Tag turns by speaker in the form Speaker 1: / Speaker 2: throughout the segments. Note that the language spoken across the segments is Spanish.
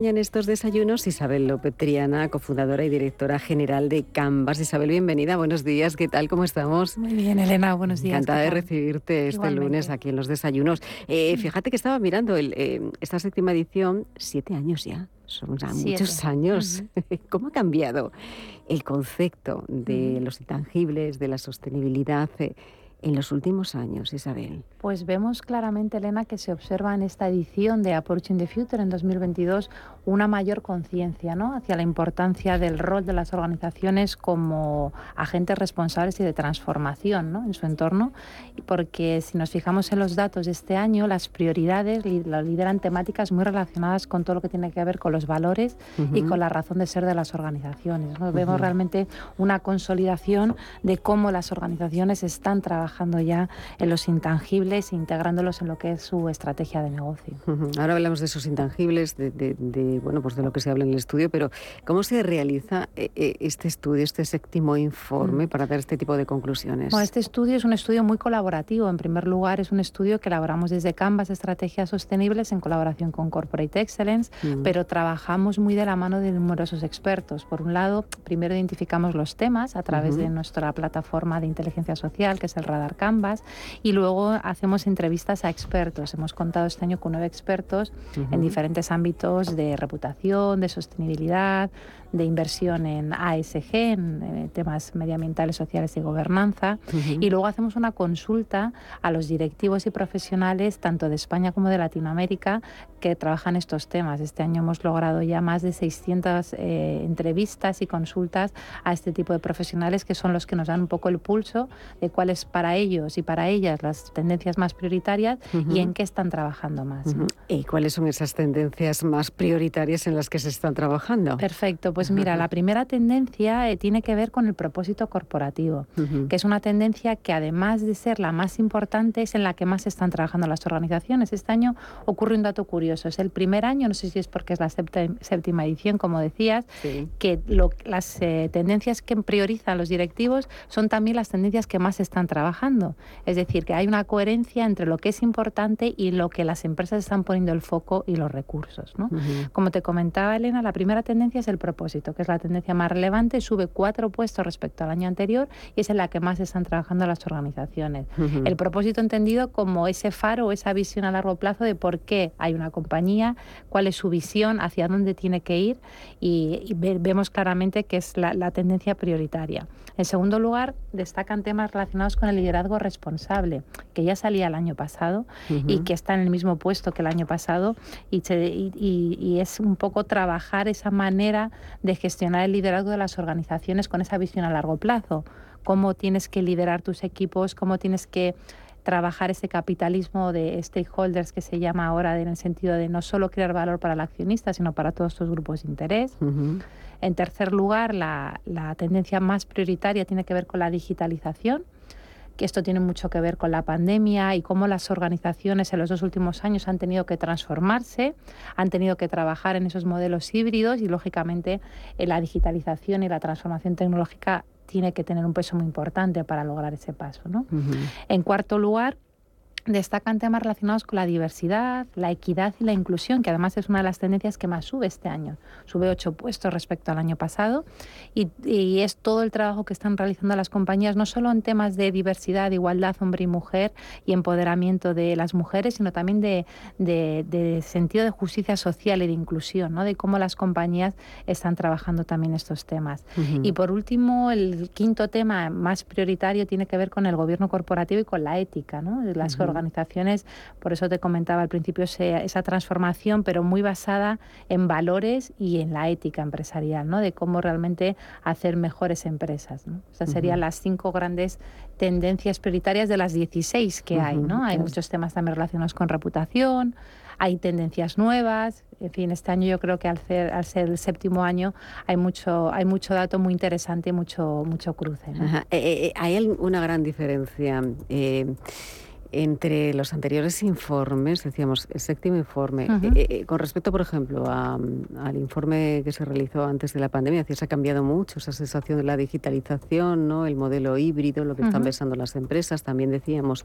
Speaker 1: En estos desayunos, Isabel López Triana, cofundadora y directora general de Canvas. Isabel, bienvenida, buenos días, ¿qué tal? ¿Cómo estamos?
Speaker 2: Muy bien, Elena, buenos días.
Speaker 1: Encantada de recibirte este lunes aquí en los desayunos. Eh, fíjate que estaba mirando eh, esta séptima edición, siete años ya, son ya muchos años. ¿Cómo ha cambiado el concepto de los intangibles, de la sostenibilidad? Eh, en los últimos años, Isabel?
Speaker 2: Pues vemos claramente, Elena, que se observa en esta edición de Approaching the Future en 2022 una mayor conciencia ¿no? hacia la importancia del rol de las organizaciones como agentes responsables y de transformación ¿no? en su entorno, porque si nos fijamos en los datos de este año, las prioridades lo lideran temáticas muy relacionadas con todo lo que tiene que ver con los valores y con la razón de ser de las organizaciones. Vemos realmente una consolidación de cómo las organizaciones están trabajando trabajando ya en los intangibles, integrándolos en lo que es su estrategia de negocio.
Speaker 1: Ahora hablamos de esos intangibles, de, bueno, pues de lo que se habla en el estudio, pero ¿cómo se realiza eh, eh, este estudio, este séptimo informe mm. para dar este tipo de conclusiones?
Speaker 2: Bueno, este estudio es un estudio muy colaborativo. En primer lugar, es un estudio que elaboramos desde Canvas Estrategias Sostenibles en colaboración con Corporate Excellence, mm. pero trabajamos muy de la mano de numerosos expertos. Por un lado, primero identificamos los temas a través de nuestra plataforma de inteligencia social, que es el dar Canvas y luego hacemos entrevistas a expertos. Hemos contado este año con nueve expertos en diferentes ámbitos de reputación, de sostenibilidad, de inversión en ASG, en, temas medioambientales, sociales y gobernanza. Y luego hacemos una consulta a los directivos y profesionales, tanto de España como de Latinoamérica, que trabajan estos temas. Este año hemos logrado ya más de 600 eh, entrevistas y consultas a este tipo de profesionales, que son los que nos dan un poco el pulso de cuáles para ellos y para ellas las tendencias más prioritarias y en qué están trabajando más.
Speaker 1: ¿Y cuáles son esas tendencias más prioritarias en las que se están trabajando?
Speaker 2: Perfecto. Pues mira, la primera tendencia eh, tiene que ver con el propósito corporativo, que es una tendencia que además de ser la más importante es en la que más están trabajando las organizaciones. Este año ocurre un dato curioso. Es el primer año, no sé si es porque es la séptima edición, como decías, que las eh, tendencias que priorizan los directivos son también las tendencias que más están trabajando. Es decir, que hay una coherencia entre lo que es importante y lo que las empresas están poniendo el foco y los recursos. Como te comentaba Elena, la primera tendencia es el propósito que es la tendencia más relevante, sube cuatro puestos respecto al año anterior y es en la que más están trabajando las organizaciones. El propósito entendido como ese faro, esa visión a largo plazo de por qué hay una compañía, cuál es su visión, hacia dónde tiene que ir y, vemos claramente que es la, tendencia prioritaria. En segundo lugar, destacan temas relacionados con el liderazgo responsable, que ya salía el año pasado y que está en el mismo puesto que el año pasado y, y es un poco trabajar esa manera de gestionar el liderazgo de las organizaciones con esa visión a largo plazo. Cómo tienes que liderar tus equipos, cómo tienes que trabajar ese capitalismo de stakeholders que se llama ahora en el sentido de no solo crear valor para el accionista, sino para todos estos grupos de interés. En tercer lugar, la, la tendencia más prioritaria tiene que ver con la digitalización que esto tiene mucho que ver con la pandemia y cómo las organizaciones en los dos últimos años han tenido que transformarse, han tenido que trabajar en esos modelos híbridos y, lógicamente, la digitalización y la transformación tecnológica tiene que tener un peso muy importante para lograr ese paso. En cuarto lugar, destacan temas relacionados con la diversidad, la equidad y la inclusión, que además es una de las tendencias que más sube este año. Sube ocho puestos respecto al año pasado y, es todo el trabajo que están realizando las compañías, no solo en temas de diversidad, igualdad hombre y mujer y empoderamiento de las mujeres, sino también de, sentido de justicia social y de inclusión, ¿no? de cómo las compañías están trabajando también estos temas. Y por último, el quinto tema más prioritario tiene que ver con el gobierno corporativo y con la ética. ¿no? Las organizaciones, por eso te comentaba al principio esa transformación, pero muy basada en valores y en la ética empresarial, ¿no? de cómo realmente hacer mejores empresas. ¿no? Esas serían las cinco grandes tendencias prioritarias de las 16 que hay. ¿no? Hay muchos temas también relacionados con reputación, hay tendencias nuevas. En fin, este año yo creo que al ser, al ser el séptimo año hay mucho, hay mucho dato muy interesante y mucho, mucho cruce.
Speaker 1: Eh, eh, eh, hay una gran diferencia Entre los anteriores informes, decíamos, el séptimo informe, eh, eh, con respecto, por ejemplo, al informe que se realizó antes de la pandemia, se ha cambiado mucho esa sensación de la digitalización, ¿no? el modelo híbrido, lo que están pensando las empresas. También decíamos,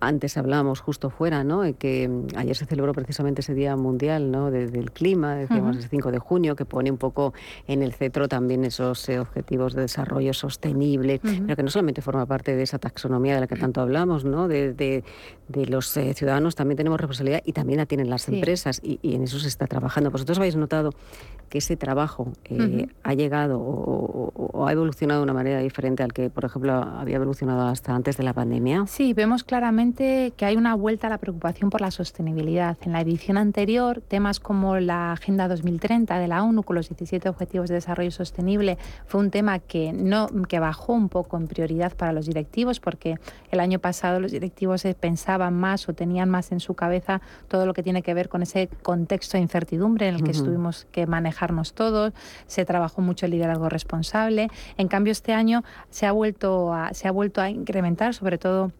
Speaker 1: antes hablábamos justo fuera, ¿no? que mm, ayer se celebró precisamente ese Día Mundial ¿no? del Clima, decíamos el 5 de junio, que pone un poco en el cetro también esos eh, objetivos de desarrollo sostenible, pero que no solamente forma parte de esa taxonomía de la que tanto hablamos, ¿no? de de, los eh, ciudadanos también tenemos responsabilidad y también la tienen las empresas y, en eso se está trabajando. Vosotros habéis notado que ese trabajo eh, ha llegado o, ha evolucionado de una manera diferente al que, por ejemplo, había evolucionado hasta antes de la pandemia.
Speaker 2: Sí, vemos claramente que hay una vuelta a la preocupación por la sostenibilidad. En la edición anterior, temas como la Agenda 2030 de la ONU con los 17 Objetivos de Desarrollo Sostenible fue un tema que, no, que bajó un poco en prioridad para los directivos porque el año pasado los directivos pensaban más o tenían más en su cabeza todo lo que tiene que ver con ese contexto de incertidumbre en el que estuvimos que manejarnos todos, se trabajó mucho el liderazgo responsable. En cambio, este año se ha vuelto se ha vuelto a incrementar, sobre todo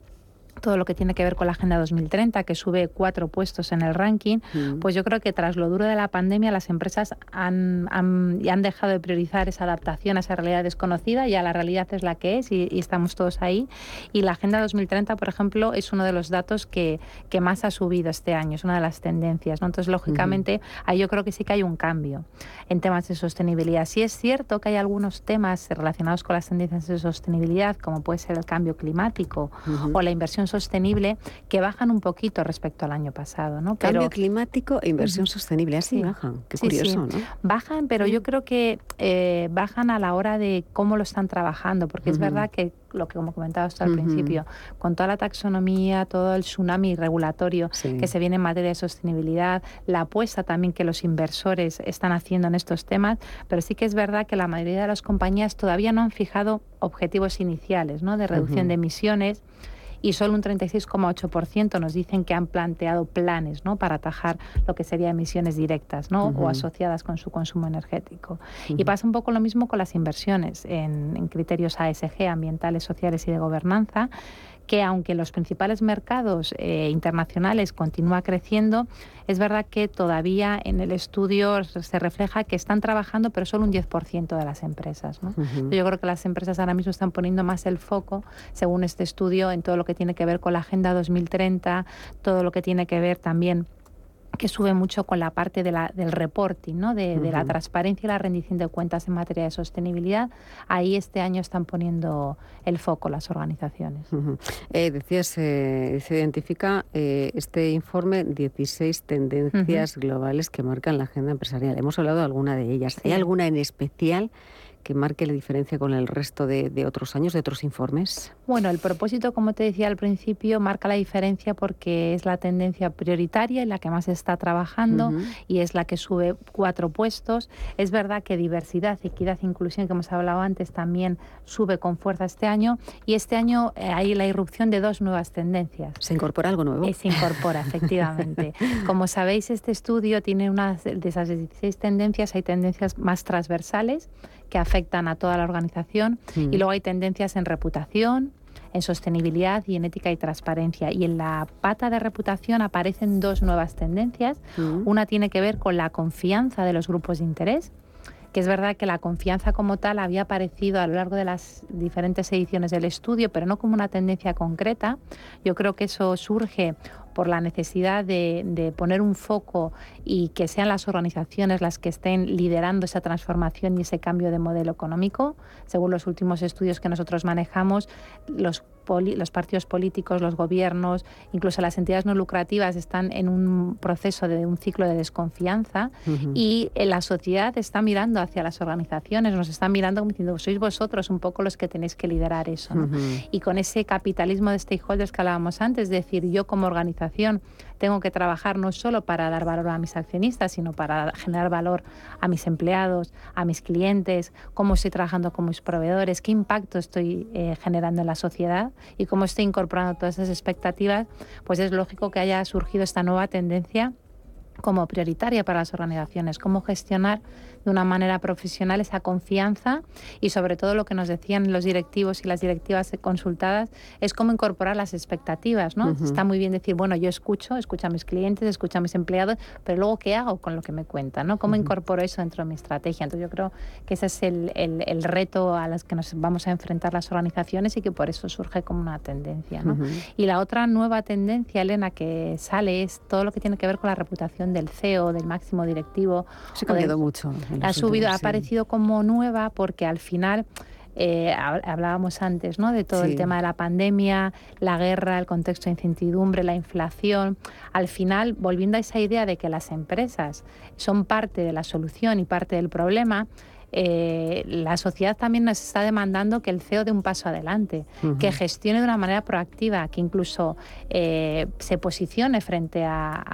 Speaker 2: todo lo que tiene que ver con la Agenda 2030, que sube cuatro puestos en el ranking, mm. pues yo creo que tras lo duro de la pandemia las empresas han, han, han, dejado de priorizar esa adaptación a esa realidad desconocida, ya la realidad es la que es y, estamos todos ahí. Y la Agenda 2030, por ejemplo, es uno de los datos que, que más ha subido este año, es una de las tendencias. ¿no? Entonces, lógicamente, ahí yo creo que sí que hay un cambio en temas de sostenibilidad. Sí es cierto que hay algunos temas relacionados con las tendencias de sostenibilidad, como puede ser el cambio climático o la inversión sostenible que bajan un poquito respecto al año pasado. ¿no?
Speaker 1: Cambio climático e inversión sostenible, así bajan. Qué curioso, ¿no?
Speaker 2: Bajan, pero yo creo que eh, bajan a la hora de cómo lo están trabajando, porque es verdad que lo que como comentabas al principio, con toda la taxonomía, todo el tsunami regulatorio que se viene en materia de sostenibilidad, la apuesta también que los inversores están haciendo en estos temas, pero sí que es verdad que la mayoría de las compañías todavía no han fijado objetivos iniciales ¿no? de reducción de emisiones y solo un 36,8% nos dicen que han planteado planes ¿no? para atajar lo que serían emisiones directas ¿no? o asociadas con su consumo energético. Y pasa un poco lo mismo con las inversiones en, en criterios ASG, ambientales, sociales y de gobernanza que aunque los principales mercados eh, internacionales continúa creciendo, es verdad que todavía en el estudio se refleja que están trabajando, pero solo un 10% de las empresas. Yo creo que las empresas ahora mismo están poniendo más el foco, según este estudio, en todo lo que tiene que ver con la Agenda 2030, todo lo que tiene que ver también que sube mucho con la parte de la, del reporting, ¿no? de, la transparencia y la rendición de cuentas en materia de sostenibilidad. Ahí este año están poniendo el foco las organizaciones.
Speaker 1: Eh, decías, se identifica eh, este informe 16 tendencias globales que marcan la agenda empresarial. Hemos hablado de alguna de ellas. ¿Hay alguna en especial? Que marque la diferencia con el resto de, otros años, de otros informes?
Speaker 2: Bueno, el propósito, como te decía al principio, marca la diferencia porque es la tendencia prioritaria en la que más se está trabajando y es la que sube cuatro puestos. Es verdad que diversidad, equidad e inclusión, que hemos hablado antes, también sube con fuerza este año y este año eh, hay la irrupción de dos nuevas tendencias.
Speaker 1: ¿Se incorpora algo nuevo?
Speaker 2: Eh, se incorpora, efectivamente. Como sabéis, este estudio tiene unas de esas 16 tendencias, hay tendencias más transversales que afectan a toda la organización y mm. luego hay tendencias en reputación, en sostenibilidad y en ética y transparencia. Y en la pata de reputación aparecen dos nuevas tendencias. Mm. Una tiene que ver con la confianza de los grupos de interés que es verdad que la confianza como tal había aparecido a lo largo de las diferentes ediciones del estudio, pero no como una tendencia concreta. Yo creo que eso surge por la necesidad de, poner un foco y que sean las organizaciones las que estén liderando esa transformación y ese cambio de modelo económico. Según los últimos estudios que nosotros manejamos, los los partidos políticos, los gobiernos, incluso las entidades no lucrativas están en un proceso de un ciclo de desconfianza y la sociedad está mirando hacia las organizaciones, nos está mirando como diciendo, sois vosotros un poco los que tenéis que liderar eso. Y con ese capitalismo de stakeholders que hablábamos antes, es decir, yo como organización tengo que trabajar no solo para dar valor a mis accionistas, sino para generar valor a mis empleados, a mis clientes, cómo estoy trabajando con mis proveedores, qué impacto estoy eh, generando en la sociedad y cómo estoy incorporando todas esas expectativas, pues es lógico que haya surgido esta nueva tendencia como prioritaria para las organizaciones, cómo gestionar de una manera profesional esa confianza y sobre todo lo que nos decían los directivos y las directivas consultadas es cómo incorporar las expectativas, ¿no? Está muy bien decir, bueno, yo escucho, escucho a mis clientes, escucho a mis empleados, pero luego qué hago con lo que me cuentan, ¿no? ¿Cómo incorporo eso dentro de mi estrategia? Entonces yo creo que ese es el, el, reto a los que nos vamos a enfrentar las organizaciones y que por eso surge como una tendencia, ¿no? Y la otra nueva tendencia, Elena, que sale es todo lo que tiene que ver con la reputación del CEO, del máximo directivo.
Speaker 1: Se ha cambiado mucho.
Speaker 2: Ha subido, ha aparecido como nueva porque al final eh, hablábamos antes, ¿no? De todo el tema de la pandemia, la guerra, el contexto de incertidumbre, la inflación. Al final, volviendo a esa idea de que las empresas son parte de la solución y parte del problema, eh, la sociedad también nos está demandando que el CEO dé un paso adelante, que gestione de una manera proactiva, que incluso eh, se posicione frente a,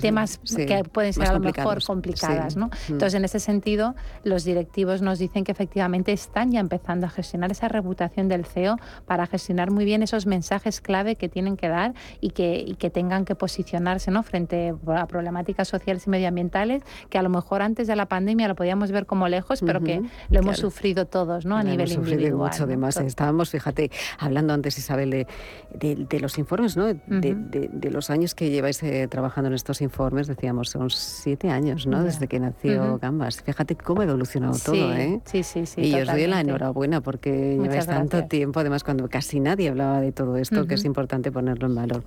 Speaker 2: temas que pueden ser a lo mejor complicadas. Entonces, en ese sentido, los directivos nos dicen que efectivamente están ya empezando a gestionar esa reputación del CEO para gestionar muy bien esos mensajes clave que tienen que dar y que, que tengan que posicionarse ¿no? frente a problemáticas sociales y medioambientales que a lo mejor antes de la pandemia lo podíamos ver como lejos, pero que lo hemos sufrido todos, ¿no? A nivel hemos individual.
Speaker 1: mucho, además. Estábamos, fíjate, hablando antes, Isabel, de, los informes, ¿no? De, los años que lleváis eh, trabajando en estos informes, decíamos, son siete años, ¿no? Desde que nació Gambas. Fíjate cómo ha evolucionado todo, ¿eh?
Speaker 2: Sí, sí, sí.
Speaker 1: Y os doy la enhorabuena porque lleváis tanto tiempo, además, cuando casi nadie hablaba de todo esto, que es importante ponerlo en valor.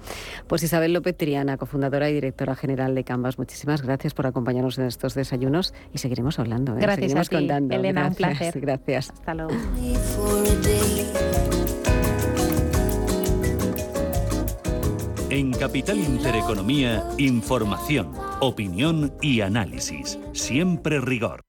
Speaker 1: Pues Isabel López Triana, cofundadora y directora general de Canvas, muchísimas gracias por acompañarnos en estos desayunos y seguiremos hablando. ¿Eh?
Speaker 2: Gracias a ti, Elena, un placer.
Speaker 1: Gracias.
Speaker 2: Hasta luego.
Speaker 3: En Capital Intereconomía, información, opinión y análisis. Siempre rigor.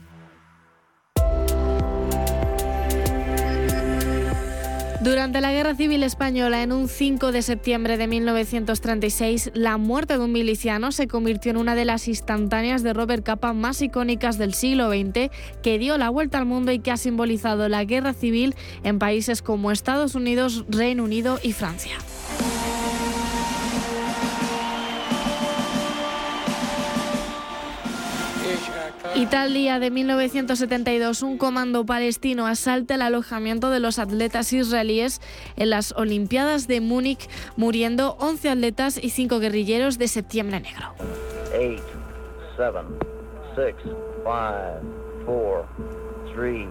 Speaker 4: Durante la Guerra Civil Española, en un 5 de septiembre de 1936, la muerte de un miliciano se convirtió en una de las instantáneas de Robert Capa más icónicas del siglo XX, que dio la vuelta al mundo y que ha simbolizado la guerra civil en países como Estados Unidos, Reino Unido y Francia. Y tal día de 1972, un comando palestino asalta el alojamiento de los atletas israelíes en las Olimpiadas de Múnich, muriendo 11 atletas y 5 guerrilleros de Septiembre Negro. 8, 7, 6, 5, 4, 3,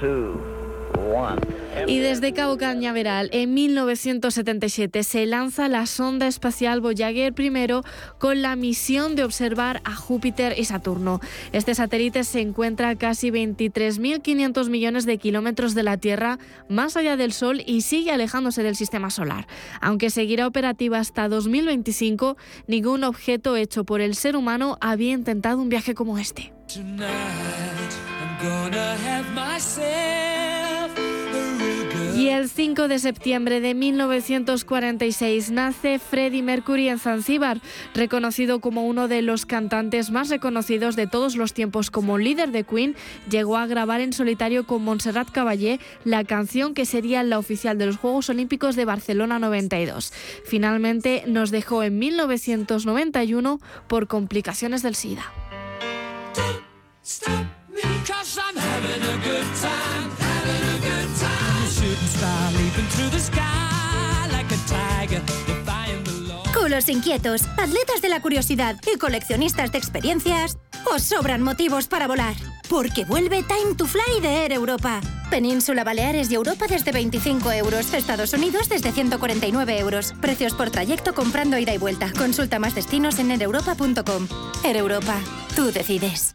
Speaker 4: 2, y desde Cabo Cañaveral, en 1977, se lanza la sonda espacial Voyager I con la misión de observar a Júpiter y Saturno. Este satélite se encuentra a casi 23.500 millones de kilómetros de la Tierra, más allá del Sol y sigue alejándose del sistema solar. Aunque seguirá operativa hasta 2025, ningún objeto hecho por el ser humano había intentado un viaje como este. Y el 5 de septiembre de 1946 nace Freddie Mercury en Zanzíbar, reconocido como uno de los cantantes más reconocidos de todos los tiempos como líder de Queen, llegó a grabar en solitario con Montserrat Caballé la canción que sería la oficial de los Juegos Olímpicos de Barcelona 92. Finalmente nos dejó en 1991 por complicaciones del SIDA.
Speaker 5: Culos inquietos, atletas de la curiosidad y coleccionistas de experiencias, os sobran motivos para volar. Porque vuelve Time to Fly de Air Europa. Península Baleares y Europa desde 25 euros. Estados Unidos desde 149 euros. Precios por trayecto comprando ida y vuelta. Consulta más destinos en aereuropa.com. Air Europa. Tú decides.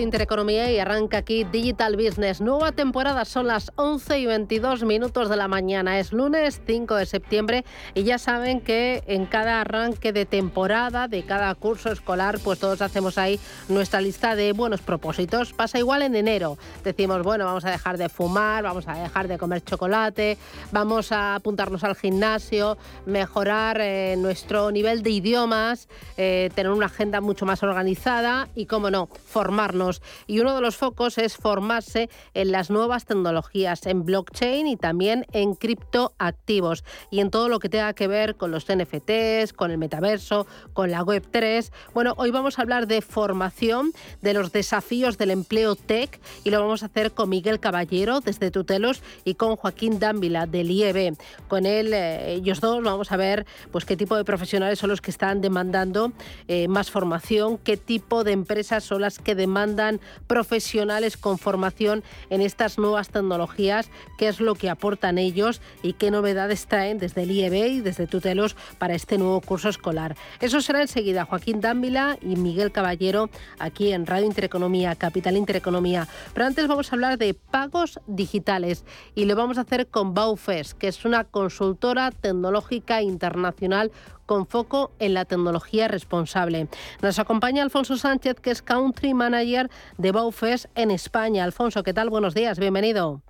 Speaker 6: Intereconomía y arranca aquí Digital Business. Nueva temporada, son las 11 y 22 minutos de la mañana. Es lunes 5 de septiembre y ya saben que en cada arranque de temporada, de cada curso escolar, pues todos hacemos ahí nuestra lista de buenos propósitos. Pasa igual en enero. Decimos, bueno, vamos a dejar de fumar, vamos a dejar de comer chocolate, vamos a apuntarnos al gimnasio, mejorar eh, nuestro nivel de idiomas, eh, tener una agenda mucho más organizada y, cómo no, formarnos y uno de los focos es formarse en las nuevas tecnologías, en blockchain y también en criptoactivos y en todo lo que tenga que ver con los NFTs, con el metaverso, con la Web3. Bueno, hoy vamos a hablar de formación, de los desafíos del empleo tech y lo vamos a hacer con Miguel Caballero desde Tutelos y con Joaquín Dávila del IEB. Con él, eh, ellos dos, vamos a ver pues qué tipo de profesionales son los que están demandando eh, más formación, qué tipo de empresas son las que demandan profesionales con formación en estas nuevas tecnologías, qué es lo que aportan ellos y qué novedades traen desde el IEB y desde Tutelos para este nuevo curso escolar. Eso será enseguida Joaquín Dávila y Miguel Caballero aquí en Radio Intereconomía, Capital Intereconomía. Pero antes vamos a hablar de pagos digitales y lo vamos a hacer con Baufes, que es una consultora tecnológica internacional con foco en la tecnología responsable. Nos acompaña Alfonso Sánchez, que es Country Manager de Baufes en España. Alfonso, ¿qué tal? Buenos días, bienvenido.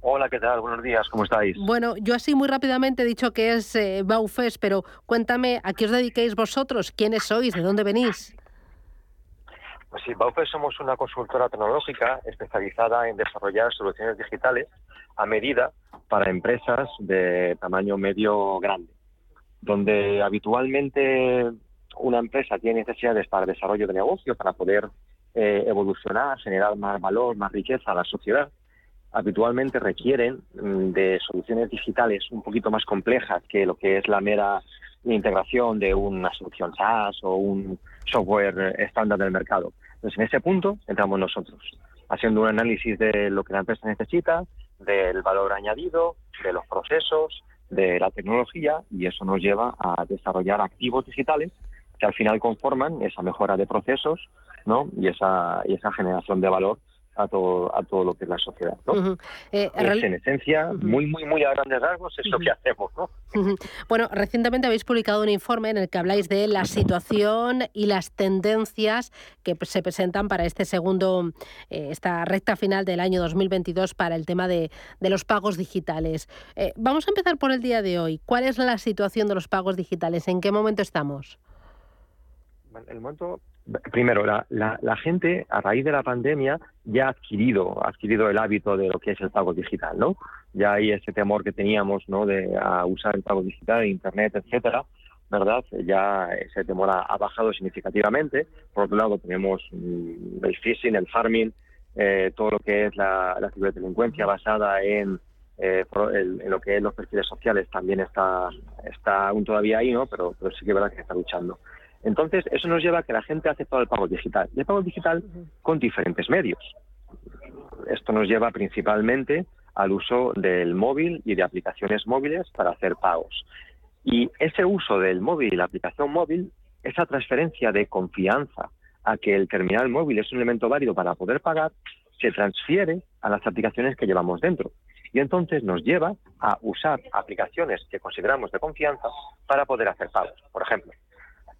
Speaker 7: Hola, ¿qué tal? Buenos días, ¿cómo estáis?
Speaker 6: Bueno, yo así muy rápidamente he dicho que es eh, Baufes, pero cuéntame, ¿a qué os dediquéis vosotros? ¿Quiénes sois? ¿De dónde venís?
Speaker 7: Pues sí, Baufes somos una consultora tecnológica especializada en desarrollar soluciones digitales a medida para empresas de tamaño medio grande donde habitualmente una empresa tiene necesidades para desarrollo de negocio, para poder eh, evolucionar, generar más valor, más riqueza a la sociedad, habitualmente requieren mm, de soluciones digitales un poquito más complejas que lo que es la mera integración de una solución SaaS o un software estándar del mercado. Entonces, en ese punto entramos nosotros, haciendo un análisis de lo que la empresa necesita, del valor añadido, de los procesos, de la tecnología y eso nos lleva a desarrollar activos digitales que al final conforman esa mejora de procesos ¿no? y, esa, y esa generación de valor a todo, a todo lo que es la sociedad. ¿no? Eh, en esencia, muy, muy, muy a grandes rasgos, es lo que hacemos. ¿no?
Speaker 6: Bueno, recientemente habéis publicado un informe en el que habláis de la situación y las tendencias que se presentan para este segundo, eh, esta recta final del año 2022 para el tema de, de los pagos digitales. Eh, vamos a empezar por el día de hoy. ¿Cuál es la situación de los pagos digitales? ¿En qué momento estamos?
Speaker 7: El momento primero, la, la, gente a raíz de la pandemia ya ha adquirido, ha adquirido el hábito de lo que es el pago digital, ¿no? Ya hay ese temor que teníamos, ¿no? De usar el pago digital, internet, etcétera, ¿verdad? Ya ese temor ha, bajado significativamente. Por otro lado, tenemos mm, el phishing, el farming, eh, todo lo que es la, la ciberdelincuencia basada en, eh, en lo que es los perfiles sociales también está, está aún todavía ahí, ¿no? Pero, pero sí que es verdad que está luchando. Entonces, eso nos lleva a que la gente hace todo el pago digital. Y el pago digital con diferentes medios. Esto nos lleva principalmente al uso del móvil y de aplicaciones móviles para hacer pagos. Y ese uso del móvil y la aplicación móvil, esa transferencia de confianza a que el terminal móvil es un elemento válido para poder pagar, se transfiere a las aplicaciones que llevamos dentro. Y entonces nos lleva a usar aplicaciones que consideramos de confianza para poder hacer pagos. Por ejemplo,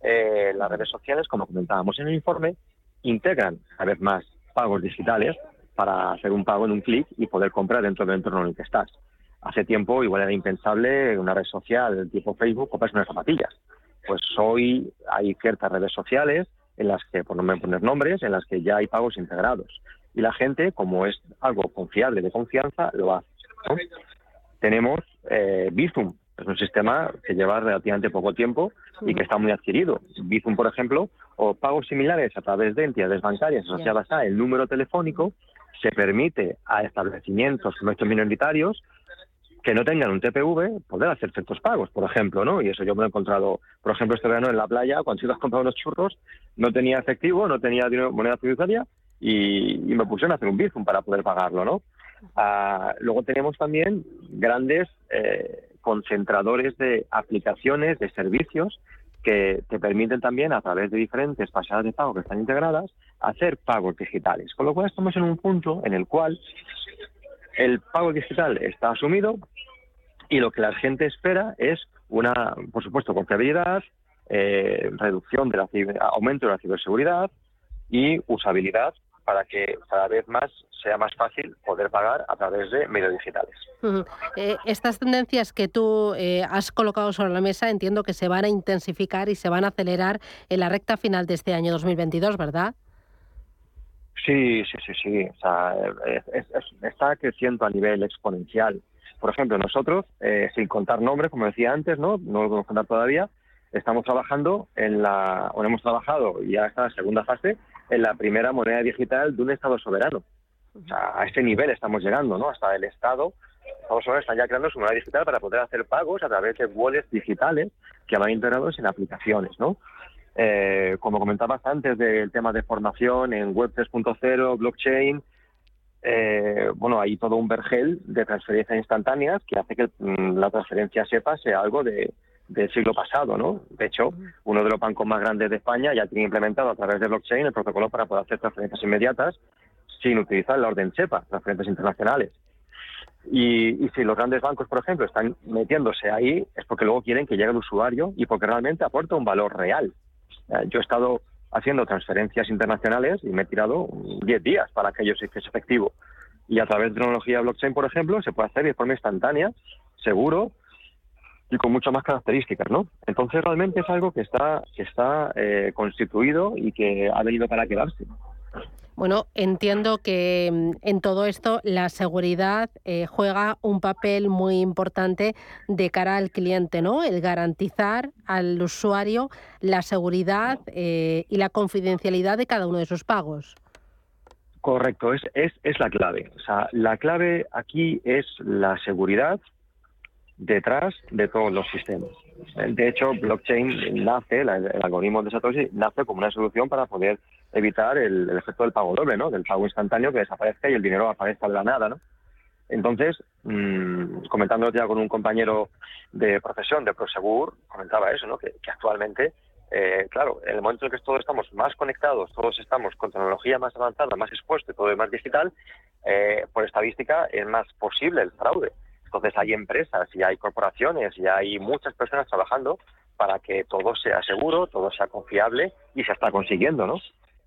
Speaker 7: eh, las redes sociales, como comentábamos en el informe, integran cada vez más pagos digitales para hacer un pago en un clic y poder comprar dentro del entorno en el que estás. Hace tiempo igual era impensable una red social tipo Facebook comprarse unas zapatillas. Pues hoy hay ciertas redes sociales en las que, por no me poner nombres, en las que ya hay pagos integrados. Y la gente, como es algo confiable, de confianza, lo hace. Tenemos eh, Bizum, es un sistema que lleva relativamente poco tiempo y que está muy adquirido. Bizum, por ejemplo, o pagos similares a través de entidades bancarias asociadas a el número telefónico, se permite a establecimientos estos minoritarios que no tengan un TPV poder hacer ciertos pagos, por ejemplo, ¿no? Y eso yo me lo he encontrado, por ejemplo, este verano en la playa, cuando ibas a comprar unos churros, no tenía efectivo, no tenía moneda fiduciaria y, me pusieron a hacer un Bizum para poder pagarlo, ¿no? Ah, luego tenemos también grandes eh, concentradores de aplicaciones, de servicios, que te permiten también, a través de diferentes pasadas de pago que están integradas, hacer pagos digitales. Con lo cual estamos en un punto en el cual el pago digital está asumido y lo que la gente espera es una, por supuesto, confiabilidad, eh, reducción de la aumento de la ciberseguridad y usabilidad para que cada vez más sea más fácil poder pagar a través de medios digitales.
Speaker 6: Eh, estas tendencias que tú eh, has colocado sobre la mesa entiendo que se van a intensificar y se van a acelerar en la recta final de este año 2022, ¿verdad?
Speaker 7: Sí, sí, sí, sí. está creciendo a nivel exponencial. Por ejemplo, nosotros, eh, sin contar nombres, como decía antes, no, no lo podemos contar todavía, estamos trabajando en la, o hemos trabajado y ya está la segunda fase, en la primera moneda digital de un Estado soberano. O sea, a ese nivel estamos llegando, ¿no? Hasta el Estado, Estados Unidos están ya creando su moneda digital para poder hacer pagos a través de wallets digitales que van integrados en aplicaciones, ¿no? Eh, como comentabas antes del tema de formación en Web 3.0, blockchain, eh, bueno, hay todo un vergel de transferencias instantáneas que hace que mm, la transferencia SEPA sea algo de, del siglo pasado, ¿no? De hecho, uno de los bancos más grandes de España ya tiene implementado a través de blockchain el protocolo para poder hacer transferencias inmediatas sin utilizar la orden SEPA, transferencias internacionales. Y, y, si los grandes bancos, por ejemplo, están metiéndose ahí, es porque luego quieren que llegue el usuario y porque realmente aporta un valor real. Eh, yo he estado haciendo transferencias internacionales y me he tirado 10 días para que ello sea efectivo. Y a través de tecnología blockchain, por ejemplo, se puede hacer de forma instantánea, seguro y con muchas más características, ¿no? Entonces realmente es algo que está que está eh, constituido y que ha venido para quedarse.
Speaker 6: Bueno, entiendo que mm, en todo esto la seguridad eh, juega un papel muy importante de cara al cliente, ¿no? El garantizar al usuario la seguridad eh, y la confidencialidad de cada uno de sus pagos.
Speaker 7: Correcto, es, es, es la clave. O sea, la clave aquí es la seguridad detrás de todos los sistemas. De hecho, blockchain nace, el algoritmo de Satoshi nace como una solución para poder evitar el, efecto del pago doble, ¿no? Del pago instantáneo que desaparezca y el dinero aparezca de la nada, ¿no? Entonces, mmm, comentándolo ya con un compañero de profesión de Prosegur, comentaba eso, ¿no? Que, actualmente, eh, claro, en el momento en que todos estamos más conectados, todos estamos con tecnología más avanzada, más expuesto y todo es más digital, eh, por estadística es más posible el fraude. Entonces hay empresas y hay corporaciones y hay muchas personas trabajando para que todo sea seguro, todo sea confiable y se está consiguiendo, ¿no?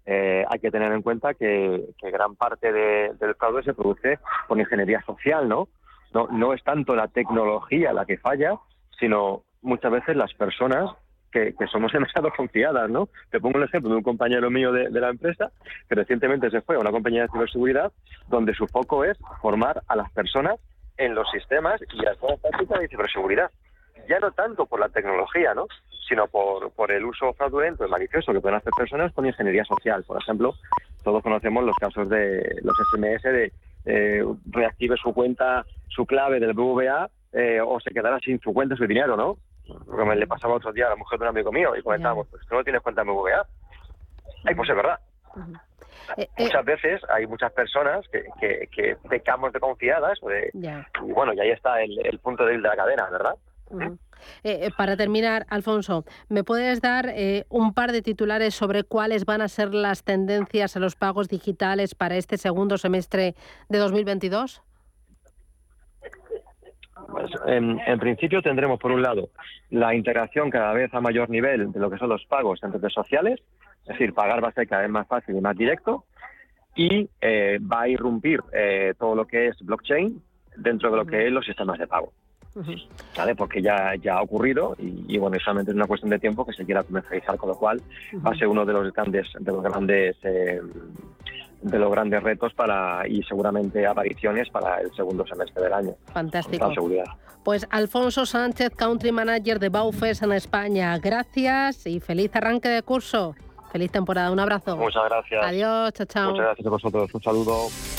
Speaker 7: Eh, hay que tener en cuenta que, gran parte del fraude se produce por ingeniería social, ¿no? ¿no? No es tanto la tecnología la que falla, sino muchas veces las personas que, somos demasiado confiadas, ¿no? Te pongo el ejemplo de un compañero mío de, de, la empresa que recientemente se fue a una compañía de ciberseguridad donde su foco es formar a las personas en los sistemas y las buenas prácticas de ciberseguridad. Ya no tanto por la tecnología, ¿no? sino por, por el uso fraudulento y malicioso que pueden hacer personas con ingeniería social. Por ejemplo, todos conocemos los casos de los SMS de eh, reactive su cuenta, su clave del BVA eh, o se quedará sin su cuenta, su dinero, ¿no? Lo me le pasaba otro día a la mujer de un amigo mío y comentábamos, pues tú no tienes cuenta en BVA. Ay, pues es verdad. Eh, muchas veces hay muchas personas que, que, que pecamos de confiadas y bueno, y ahí está el, punto débil de la cadena, ¿verdad?
Speaker 6: Eh, para terminar, Alfonso, ¿me puedes dar un par de titulares sobre cuáles van a ser las tendencias a los pagos digitales para este segundo semestre de 2022?
Speaker 7: Pues, en, principio tendremos, por un lado, la integración cada vez a mayor nivel de lo que son los pagos en redes sociales, es decir, pagar va a ser cada vez más fácil y más directo, y eh, va a irrumpir eh, todo lo que es blockchain dentro de lo que es los sistemas de pago. ¿Vale? Porque ya, ya ha ocurrido y, bueno, solamente es una cuestión de tiempo que se quiera comercializar, con lo cual va a ser uno de los grandes, de los grandes eh, de los grandes retos para y seguramente apariciones para el segundo semestre del año.
Speaker 6: Fantástico.
Speaker 7: seguridad.
Speaker 6: Pues Alfonso Sánchez, Country Manager de Baufes en España. Gracias y feliz arranque de curso. Feliz temporada. Un abrazo.
Speaker 7: Muchas gracias.
Speaker 6: Adiós, chao, chao.
Speaker 7: Muchas gracias a vosotros. Un saludo.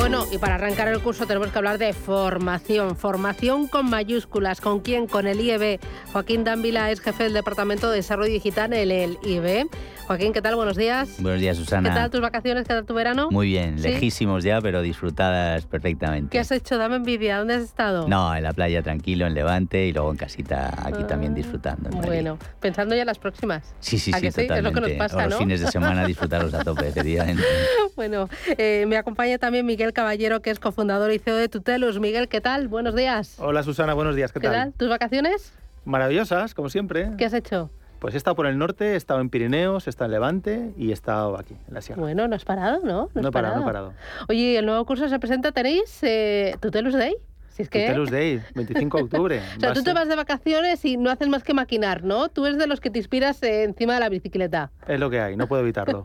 Speaker 6: Bueno, y para arrancar el curso tenemos que hablar de formación. Formación con mayúsculas. ¿Con quién? Con el IEB. Joaquín Dávila es jefe del Departamento de Desarrollo Digital en el IEB. Joaquín, ¿qué tal? Buenos días.
Speaker 8: Buenos días, Susana.
Speaker 6: ¿Qué tal tus vacaciones? ¿Qué tal tu verano?
Speaker 8: Muy bien, lejísimos ya, pero disfrutadas perfectamente.
Speaker 6: ¿Qué has hecho? Dame envidia. ¿Dónde has estado?
Speaker 8: No, en la playa tranquilo, en Levante y luego en casita aquí también ah, disfrutando.
Speaker 6: bueno, pensando ya en las próximas.
Speaker 8: Sí, sí, sí,
Speaker 6: totalmente. Es lo que nos pasa,
Speaker 8: Los fines de semana disfrutarlos a tope, efectivamente.
Speaker 6: bueno, eh, me acompaña también Miguel Caballero, que es cofundador y CEO de Tutelus. Miguel, ¿qué tal? Buenos días.
Speaker 9: Hola, Susana, buenos días. ¿Qué,
Speaker 6: ¿Qué tal? ¿Tus vacaciones?
Speaker 9: Maravillosas, como siempre.
Speaker 6: ¿Qué has hecho?
Speaker 9: Pues he estado por el norte, he estado en Pirineos, he estado en Levante y he estado aquí, en la sierra.
Speaker 6: Bueno, no has parado, ¿no?
Speaker 9: No, he parado, no he parado.
Speaker 6: Oye, el nuevo curso se presenta, ¿tenéis eh, Tutelus Day?
Speaker 9: Si es que... Tutelus Day, 25 de octubre.
Speaker 6: o sea, tú te vas de vacaciones y no haces más que maquinar, ¿no? Tú eres de los que te inspiras eh, encima de la bicicleta.
Speaker 9: Es lo que hay, no puedo evitarlo.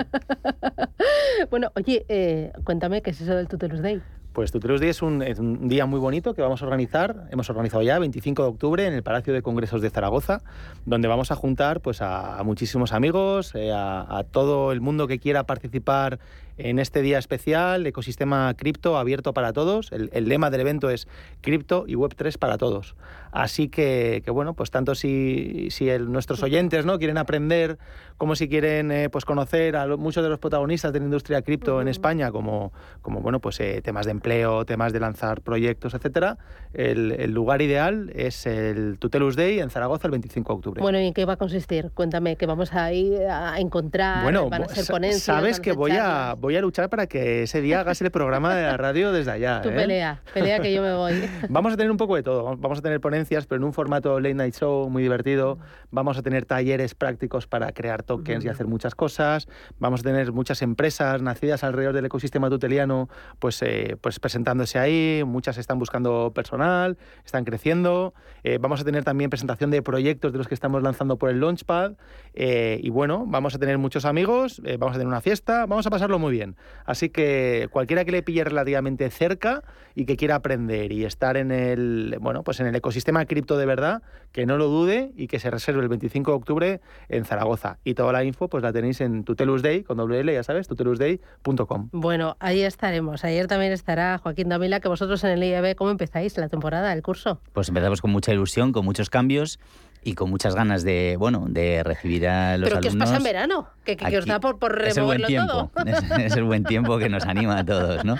Speaker 6: bueno, oye, eh, cuéntame qué es eso del Tutelus Day.
Speaker 9: Pues Tutelus Day es un, día muy bonito que vamos a organizar, hemos organizado ya 25 de octubre en el Palacio de Congresos de Zaragoza, donde vamos a juntar pues, a, muchísimos amigos, eh, a, todo el mundo que quiera participar en este día especial, ecosistema cripto abierto para todos. El, lema del evento es cripto y Web3 para todos. Así que, bueno, pues tanto si, si nuestros oyentes ¿no? quieren aprender, como si quieren eh, pues conocer a muchos de los protagonistas de la industria cripto en España, como, como bueno, pues, eh, temas de empleo, temas de lanzar proyectos, etcétera, el, lugar ideal es el Tutelus Day en Zaragoza el 25 de octubre.
Speaker 6: Bueno, ¿y en qué va a consistir? Cuéntame, que vamos a ir a encontrar,
Speaker 9: bueno,
Speaker 6: van a ser ponencias.
Speaker 9: Sabes que voy a voy a luchar para que ese día hagas el programa de la radio desde allá.
Speaker 6: Tu
Speaker 9: ¿eh?
Speaker 6: pelea, pelea que yo me voy.
Speaker 9: Vamos a tener un poco de todo. Vamos a tener ponencias, pero en un formato late night show muy divertido. Vamos a tener talleres prácticos para crear tokens y hacer muchas cosas. Vamos a tener muchas empresas nacidas alrededor del ecosistema tuteliano, pues, eh, pues presentándose ahí. Muchas están buscando personal, están creciendo. Eh, vamos a tener también presentación de proyectos de los que estamos lanzando por el Launchpad. Eh, y bueno, vamos a tener muchos amigos, vamos a tener una fiesta, vamos a pasarlo muy bien. Así que cualquiera que le pille relativamente cerca y que quiera aprender y estar en el, bueno, pues en el ecosistema cripto de verdad, que no lo dude y que se reserve el 25 de octubre en Zaragoza. Y toda la info pues la tenéis en Tutelus Day, con doble L, ya sabes, tutelusday.com.
Speaker 6: Bueno, ahí estaremos. Ayer también estará Joaquín Damila, que vosotros en el IEB, ¿cómo empezáis la temporada, el curso?
Speaker 8: Pues empezamos con mucha ilusión, con muchos cambios y con muchas ganas de, bueno, de recibir a los
Speaker 6: ¿Pero
Speaker 8: alumnos.
Speaker 6: qué os pasa en verano? Que, que, os da por, por
Speaker 8: es el buen tiempo,
Speaker 6: todo.
Speaker 8: es, es el buen tiempo que nos anima a todos, ¿no?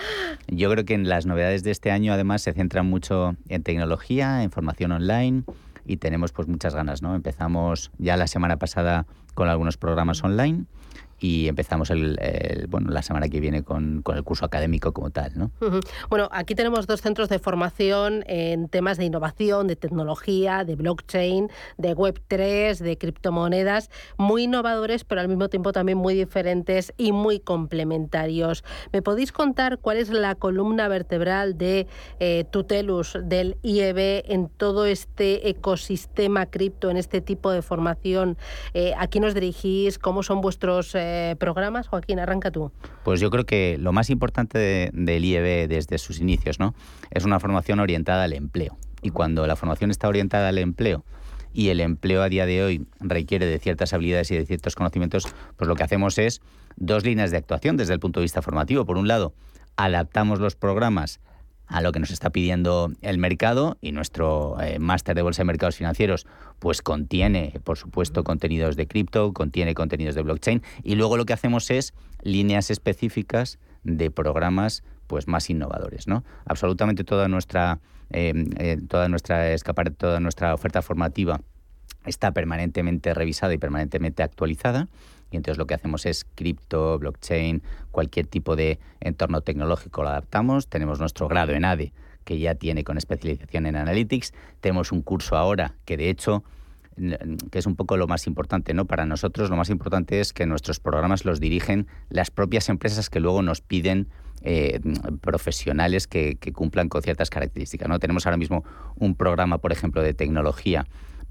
Speaker 8: Yo creo que en las novedades de este año además se centran mucho en tecnología, en formación online y tenemos pues muchas ganas, ¿no? Empezamos ya la semana pasada con algunos programas online y empezamos el, el- bueno, la semana que viene con, con el curso académico como tal, ¿no?
Speaker 6: Bueno, aquí tenemos dos centros de formación en temas de innovación, de tecnología, de blockchain, de Web3, de criptomonedas, muy innovadores, pero al mismo tiempo también muy diferentes y muy complementarios. ¿Me podéis contar cuál es la columna vertebral de eh, Tutelus, del IEB, en todo este ecosistema cripto, en este tipo de formación? Eh, ¿A quién os dirigís? ¿Cómo son vuestros eh, programas? Joaquín, arranca tú.
Speaker 8: Pues yo creo que lo más importante de- del IEB desde sus inicios, ¿no? Es una formación orientada al empleo. Y cuando la formación está orientada al empleo y el empleo a día de hoy requiere de ciertas habilidades y de ciertos conocimientos, pues lo que hacemos es dos líneas de actuación desde el punto de vista formativo. Por un lado, adaptamos los programas a lo que nos está pidiendo el mercado y nuestro eh, máster de bolsa de mercados financieros pues contiene por supuesto contenidos de cripto, contiene contenidos de blockchain y luego lo que hacemos es líneas específicas de programas pues más innovadores, ¿no? Absolutamente toda nuestra eh, eh, toda nuestra escapar toda nuestra oferta formativa está permanentemente revisada y permanentemente actualizada. Y entonces lo que hacemos es cripto, blockchain, cualquier tipo de entorno tecnológico lo adaptamos. Tenemos nuestro grado en ADE, que ya tiene con especialización en Analytics. Tenemos un curso ahora que de hecho que es un poco lo más importante, ¿no? Para nosotros lo más importante es que nuestros programas los dirigen las propias empresas que luego nos piden eh, profesionales que, que cumplan con ciertas características, ¿no? Tenemos ahora mismo un programa, por ejemplo, de tecnología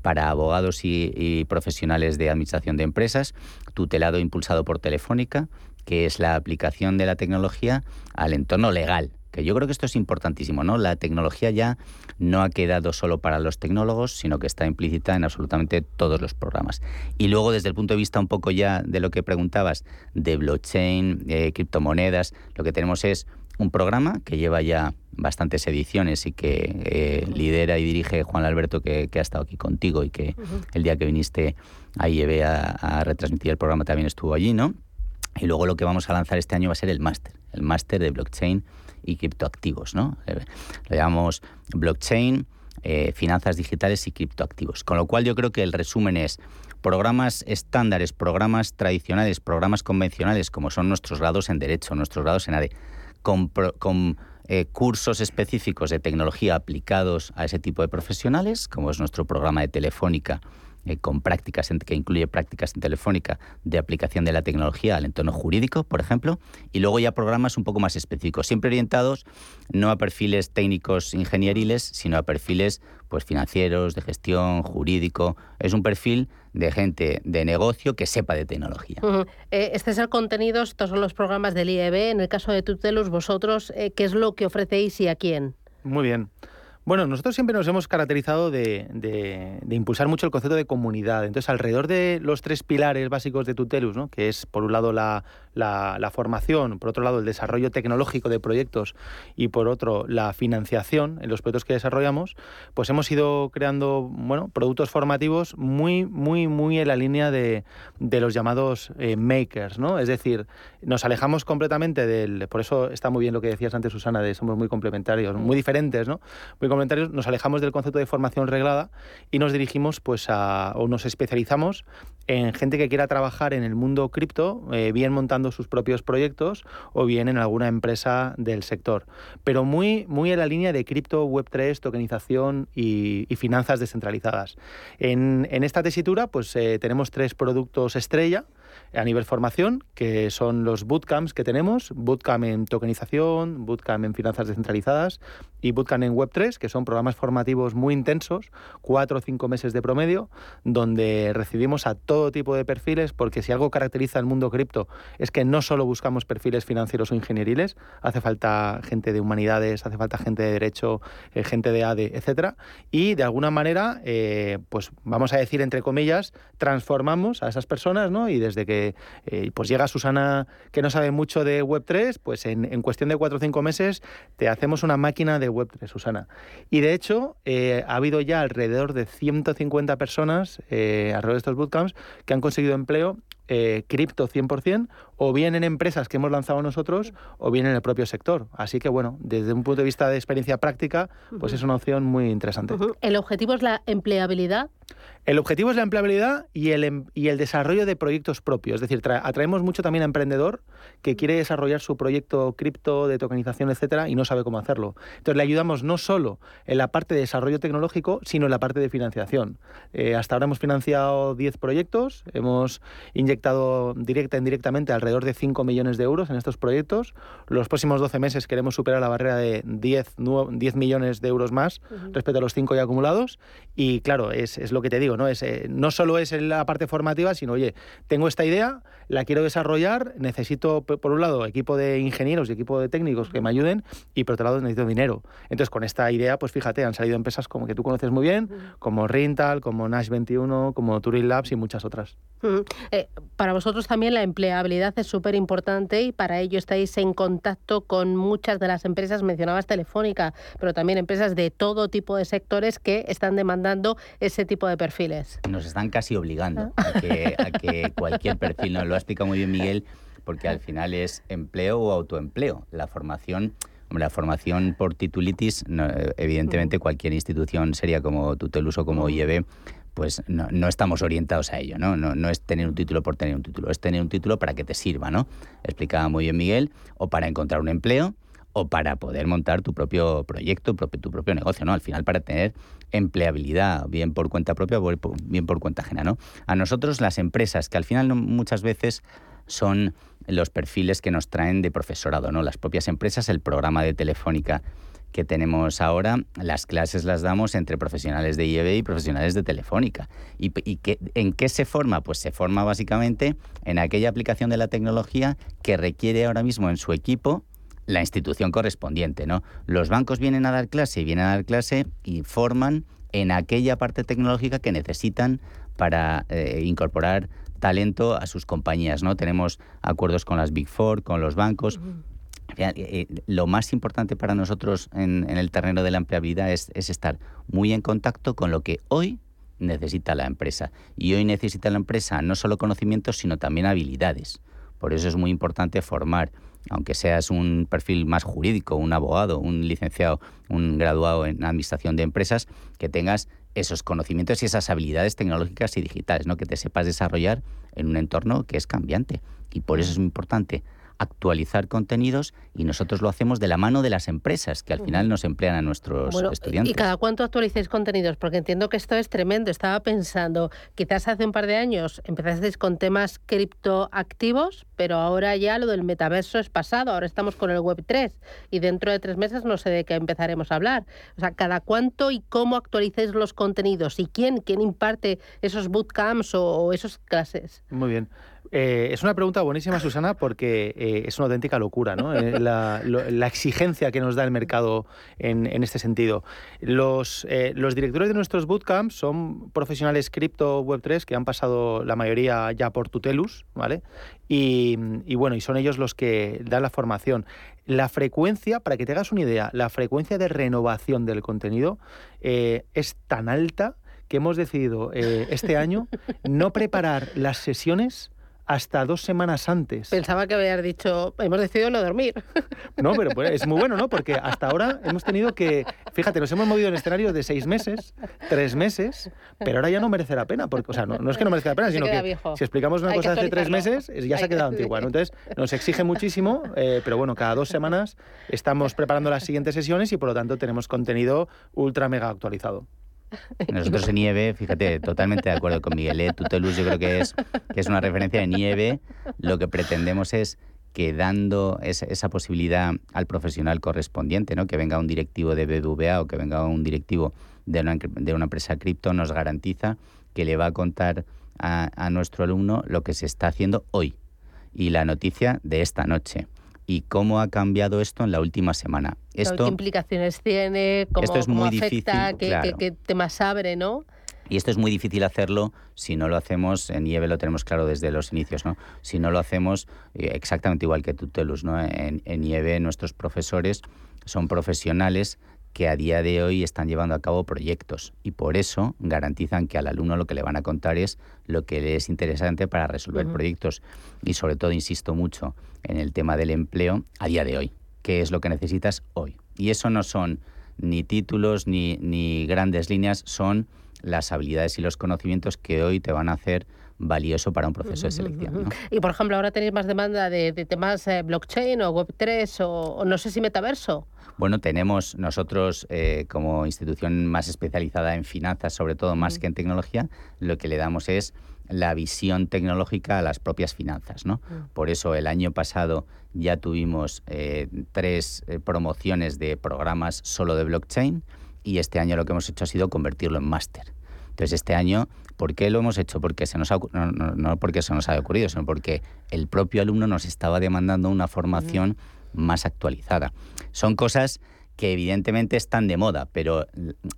Speaker 8: para abogados y, profesionales de administración de empresas, tutelado e impulsado por Telefónica, que es la aplicación de la tecnología al entorno legal. Que yo creo que esto es importantísimo, ¿no? La tecnología ya no ha quedado solo para los tecnólogos, sino que está implícita en absolutamente todos los programas. Y luego, desde el punto de vista un poco ya de lo que preguntabas, de blockchain, eh, criptomonedas, lo que tenemos es un programa que lleva ya bastantes ediciones y que eh, lidera y dirige Juan Alberto, que, que ha estado aquí contigo y que el día que viniste a IEB a, a retransmitir el programa también estuvo allí, ¿no? Y luego lo que vamos a lanzar este año va a ser el máster, el máster de blockchain y criptoactivos, ¿no? Eh, Lo llamamos blockchain, eh, finanzas digitales y criptoactivos. Con lo cual yo creo que el resumen es programas estándares, programas tradicionales, programas convencionales, como son nuestros grados en Derecho, nuestros grados en ADE, con, eh, cursos específicos de tecnología aplicados a ese tipo de profesionales, como es nuestro programa de Telefónica, eh, con prácticas en- que incluye prácticas en Telefónica de aplicación de la tecnología al entorno jurídico, por ejemplo, y luego ya programas un poco más específicos, siempre orientados no a perfiles técnicos ingenieriles, sino a perfiles pues financieros, de gestión, jurídico. Es un perfil de gente de negocio que sepa de tecnología.
Speaker 6: Ujú. Eh, este es el contenido, estos son los programas del IEB. En el caso de Tutelus, vosotros, eh, ¿qué es lo que ofrecéis y a quién?
Speaker 9: Muy bien. Bueno, nosotros siempre nos hemos caracterizado de, de- impulsar mucho el concepto de comunidad. Entonces, alrededor de los tres pilares básicos de Tutelus, ¿no? que es por un lado la, la- formación, por otro lado el desarrollo tecnológico de proyectos y por otro la financiación en los proyectos que desarrollamos, pues hemos ido creando bueno, productos formativos muy, muy, muy en la línea de, de los llamados eh, makers. ¿no? Es decir, nos alejamos completamente del... Por eso está muy bien lo que decías antes, Susana, de somos muy complementarios, muy diferentes, ¿no? Complementarios, nos alejamos del concepto de formación reglada y nos dirigimos pues a, o nos especializamos en gente que quiera trabajar en el mundo cripto, eh, bien montando sus propios proyectos o bien en alguna empresa del sector. Pero muy, muy en la línea de cripto, Web3, tokenización y, finanzas descentralizadas. En, esta tesitura pues eh, tenemos tres productos estrella a nivel formación, que son los bootcamps que tenemos, bootcamp en tokenización, bootcamp en finanzas descentralizadas y bootcamp en Web3, que son programas formativos muy intensos, cuatro o cinco meses de promedio, donde recibimos a todo tipo de perfiles, porque si algo caracteriza el mundo cripto es que no solo buscamos perfiles financieros o ingenieriles, hace falta gente de humanidades, hace falta gente de derecho, eh, gente de ADE, etcétera, y de alguna manera, eh, pues vamos a decir entre comillas, transformamos a esas personas, ¿no? Y desde que eh, pues llega Susana que no sabe mucho de Web3, pues en, cuestión de cuatro o cinco meses te hacemos una máquina de Web3, Susana. Y de hecho, eh, ha habido ya alrededor de 150 personas eh, alrededor de estos bootcamps que han conseguido empleo eh, cripto 100%, o bien en empresas que hemos lanzado nosotros, o bien en el propio sector. Así que, bueno, desde un punto de vista de experiencia práctica, pues es una opción muy interesante.
Speaker 6: ¿El objetivo es la empleabilidad?
Speaker 9: El objetivo es la empleabilidad y el, em, y el desarrollo de proyectos propios. Es decir, atraemos mucho también a emprendedor que quiere desarrollar su proyecto cripto, de tokenización, etcétera, y no sabe cómo hacerlo. Entonces, le ayudamos no solo en la parte de desarrollo tecnológico, sino en la parte de financiación. Eh, hasta ahora hemos financiado 10 proyectos, hemos inyectado directa e indirectamente alrededor de 5 millones de euros en estos proyectos. Los próximos 12 meses queremos superar la barrera de 10, 10 millones de euros más respecto a los 5 ya acumulados. Y claro, es, es lo que te digo, ¿no? Es, eh, no solo es la parte formativa, sino, oye, tengo esta idea, la quiero desarrollar, necesito, por un lado, equipo de ingenieros y equipo de técnicos que me ayuden, y por otro lado, necesito dinero. Entonces, con esta idea, pues fíjate, han salido empresas como que tú conoces muy bien, como Rental, como Nash 21, como Turing Labs y muchas otras.
Speaker 6: Eh, para vosotros también la empleabilidad es súper importante y para ello estáis en contacto con muchas de las empresas, mencionabas Telefónica, pero también empresas de todo tipo de sectores que están demandando ese tipo de perfiles.
Speaker 8: Nos están casi obligando ah. a, que, cualquier perfil, nos lo ha explicado muy bien Miguel, porque al final es empleo o autoempleo. La formación... la formación por titulitis, evidentemente cualquier institución seria como Tutelus o como IEB pues no, estamos orientados a ello, ¿no? ¿no? es tener un título por tener un título, es tener un título para que te sirva, ¿no? Explicaba muy bien Miguel, o para encontrar un empleo, o para poder montar tu propio proyecto, tu propio negocio, ¿no? Al final para tener empleabilidad, bien por cuenta propia o bien por cuenta ajena, ¿no? A nosotros las empresas, que al final muchas veces son los perfiles que nos traen de profesorado, ¿no? Las propias empresas, el programa de Telefónica que tenemos ahora, las clases las damos entre profesionales de IEB y profesionales de Telefónica. ¿Y, en qué se forma? Pues se forma básicamente en aquella aplicación de la tecnología que requiere ahora mismo en su equipo la institución correspondiente. ¿no? Los bancos vienen a dar clase y vienen a dar clase y forman en aquella parte tecnológica que necesitan para eh, incorporar talento a sus compañías. ¿no? Tenemos acuerdos con las Big Four, con los bancos. Lo más importante para nosotros en, el terreno de la empleabilidad es, estar muy en contacto con lo que hoy necesita la empresa. Y hoy necesita la empresa no solo conocimientos, sino también habilidades. Por eso es muy importante formar, aunque seas un perfil más jurídico, un abogado, un licenciado, un graduado en administración de empresas, que tengas esos conocimientos y esas habilidades tecnológicas y digitales, ¿no? que te sepas desarrollar en un entorno que es cambiante. Y por eso es muy importante actualizar contenidos y nosotros lo hacemos de la mano de las empresas que al final nos emplean a nuestros estudiantes.
Speaker 6: ¿Y cada cuánto actualicéis contenidos? Porque entiendo que esto es tremendo. Estaba pensando, quizás hace un par de años empezasteis con temas criptoactivos, pero ahora ya lo del metaverso es pasado. Ahora estamos con el Web3 y dentro de tres meses no sé de qué empezaremos a hablar. O sea, ¿cada cuánto y cómo actualicéis los contenidos? ¿Y quién, quién imparte esos bootcamps o, o esas clases?
Speaker 9: Muy bien. Eh, es una pregunta buenísima, Susana, porque eh, es una auténtica locura, ¿no? Eh, la, exigencia que nos da el mercado en, este sentido. Los, directores de nuestros bootcamps son profesionales cripto Web3 que han pasado la mayoría ya por Tutelus, ¿vale? Y, bueno, y son ellos los que dan la formación. La frecuencia, para que te hagas una idea, la frecuencia de renovación del contenido es tan alta que hemos decidido este año no preparar las sesiones hasta dos semanas antes.
Speaker 6: Pensaba que habías dicho, hemos decidido no dormir.
Speaker 9: No, pero pues, es muy bueno, ¿no? Porque hasta ahora hemos tenido que, fíjate, nos hemos movido en escenario de seis meses, tres meses, pero ahora ya no merece la pena, porque, o sea, no, es que no merezca la pena, sino que si explicamos una cosa hace tres meses, ya se ha quedado antigua, Entonces, nos exige muchísimo, eh, pero bueno, cada dos semanas estamos preparando las siguientes sesiones y por lo tanto tenemos contenido ultra mega actualizado.
Speaker 8: Nosotros en nieve, fíjate, totalmente de acuerdo con Miguel. ¿eh? Tutelus yo creo que es, que es una referencia de nieve. Lo que pretendemos es que dando esa, posibilidad al profesional correspondiente, ¿no? que venga un directivo de BBVA o que venga un directivo de una, de una empresa cripto, nos garantiza que le va a contar a, a nuestro alumno lo que se está haciendo hoy y la noticia de esta noche y cómo ha cambiado esto en la última semana.
Speaker 6: Esto, ¿Qué implicaciones tiene? ¿Cómo, esto es muy afecta? Difícil, ¿qué, temas abre? ¿no?
Speaker 8: Y esto es muy difícil hacerlo si no lo hacemos, en IEVE lo tenemos claro desde los inicios, ¿no? Si no lo hacemos eh, exactamente igual que Tutelus, ¿no? En, en IEVE nuestros profesores son profesionales que a día de hoy están llevando a cabo proyectos y por eso garantizan que al alumno lo que le van a contar es lo que le es interesante para resolver proyectos y sobre todo insisto mucho en el tema del empleo a día de hoy, qué es lo que necesitas hoy. Y eso no son ni títulos ni, ni grandes líneas, son las habilidades y los conocimientos que hoy te van a hacer valioso para un proceso de selección.
Speaker 6: Y por ejemplo, ahora tenéis más demanda de, temas eh, blockchain o Web3 o, no sé si metaverso.
Speaker 8: Bueno, tenemos nosotros eh, como institución más especializada en finanzas, sobre todo más que en tecnología, lo que le damos es la visión tecnológica a las propias finanzas. ¿no? Por eso el año pasado ya tuvimos eh, tres promociones de programas solo de blockchain y este año lo que hemos hecho ha sido convertirlo en máster. Entonces este año ¿Por qué lo hemos hecho? Porque se nos ha, no, no, porque se nos haya ocurrido, sino porque el propio alumno nos estaba demandando una formación más actualizada. Son cosas que evidentemente están de moda, pero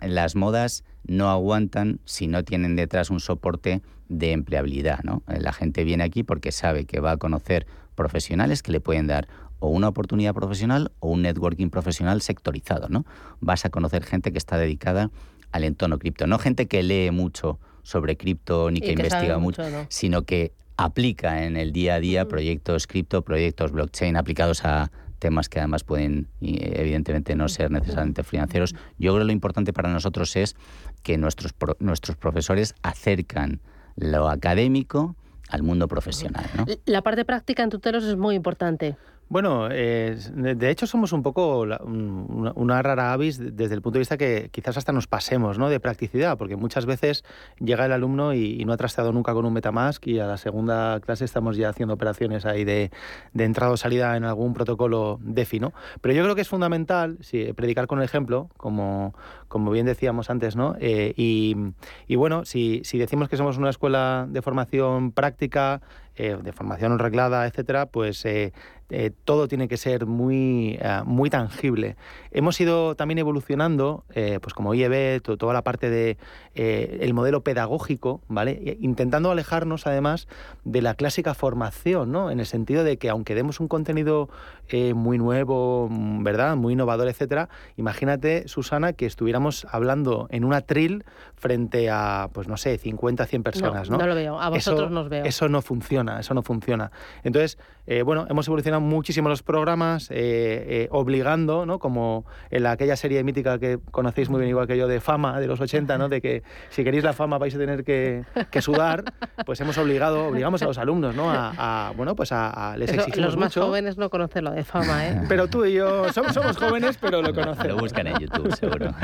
Speaker 8: las modas no aguantan si no tienen detrás un soporte de empleabilidad. ¿no? La gente viene aquí porque sabe que va a conocer profesionales que le pueden dar o una oportunidad profesional o un networking profesional sectorizado. ¿no? Vas a conocer gente que está dedicada al entorno cripto, no gente que lee mucho sobre cripto ni que, investiga mucho, sino que aplica en el día a día proyectos cripto, proyectos blockchain aplicados a temas que además pueden evidentemente no ser necesariamente financieros. Yo creo que lo importante para nosotros es que nuestros, nuestros profesores acercan lo académico al mundo profesional.
Speaker 6: La parte práctica en tutelos es muy importante.
Speaker 9: Bueno, de hecho somos un poco una, rara avis desde el punto de vista que quizás hasta nos pasemos ¿no? de practicidad, porque muchas veces llega el alumno y, no ha trasteado nunca con un Metamask y a la segunda clase estamos ya haciendo operaciones ahí de, entrada o salida en algún protocolo DeFi. ¿no? Pero yo creo que es fundamental predicar con el ejemplo, como, como bien decíamos antes, ¿no? Eh, y, bueno, si decimos que somos una escuela de formación práctica, eh, de formación reglada, etcétera, pues eh, eh, todo tiene que ser muy, muy tangible. Hemos ido también evolucionando, pues como IEB, toda la parte de el modelo pedagógico, ¿vale? Intentando alejarnos además de la clásica formación, ¿no? En el sentido de que aunque demos un contenido muy nuevo, ¿verdad? Muy innovador, etcétera, imagínate, Susana, que estuviéramos hablando en una tril frente a, pues no sé, 50, 100 personas, ¿no?
Speaker 6: No, lo veo, a vosotros nos veo.
Speaker 9: Eso no funciona eso no funciona. Entonces, eh, bueno, hemos evolucionado muchísimo los programas, eh, eh, obligando, ¿no? Como en aquella serie mítica que conocéis muy bien, igual que yo, de fama de los 80, ¿no? De que si queréis la fama vais a tener que, sudar, pues hemos obligado, obligamos a los alumnos, ¿no? A, bueno, pues a, les exigimos
Speaker 6: Los más jóvenes no conocen lo de fama, ¿eh?
Speaker 9: Pero tú y yo somos, somos jóvenes, pero lo conocemos.
Speaker 8: Lo buscan en YouTube, seguro.